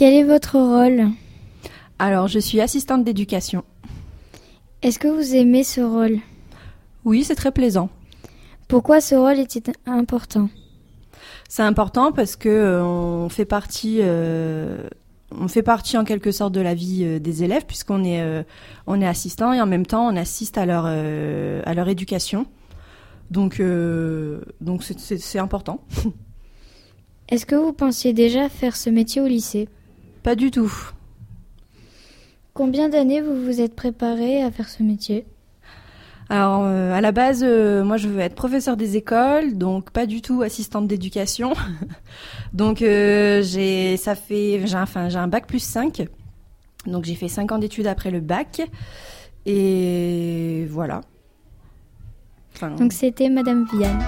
Quel est votre rôle? Alors, je suis assistante d'éducation. Est-ce que vous aimez ce rôle? Oui, c'est très plaisant. Pourquoi ce rôle est-il important? C'est important parce que euh, on fait partie, euh, on fait partie en quelque sorte de la vie euh, des élèves puisqu'on est, on est assistant et en même temps on assiste à leur, à leur éducation. Donc, donc c'est important. Est-ce que vous pensiez déjà faire ce métier au lycée? Pas du tout. Combien d'années vous vous êtes préparé à faire ce métier? Alors, euh, à la base, euh, moi, je veux être professeur des écoles, donc pas du tout assistante d'éducation. donc, euh, j'ai, ça fait, j'ai, enfin, j'ai un bac plus 5. Donc, j'ai fait 5 ans d'études après le bac. Et voilà. Enfin, Donc c'était Madame Vianne.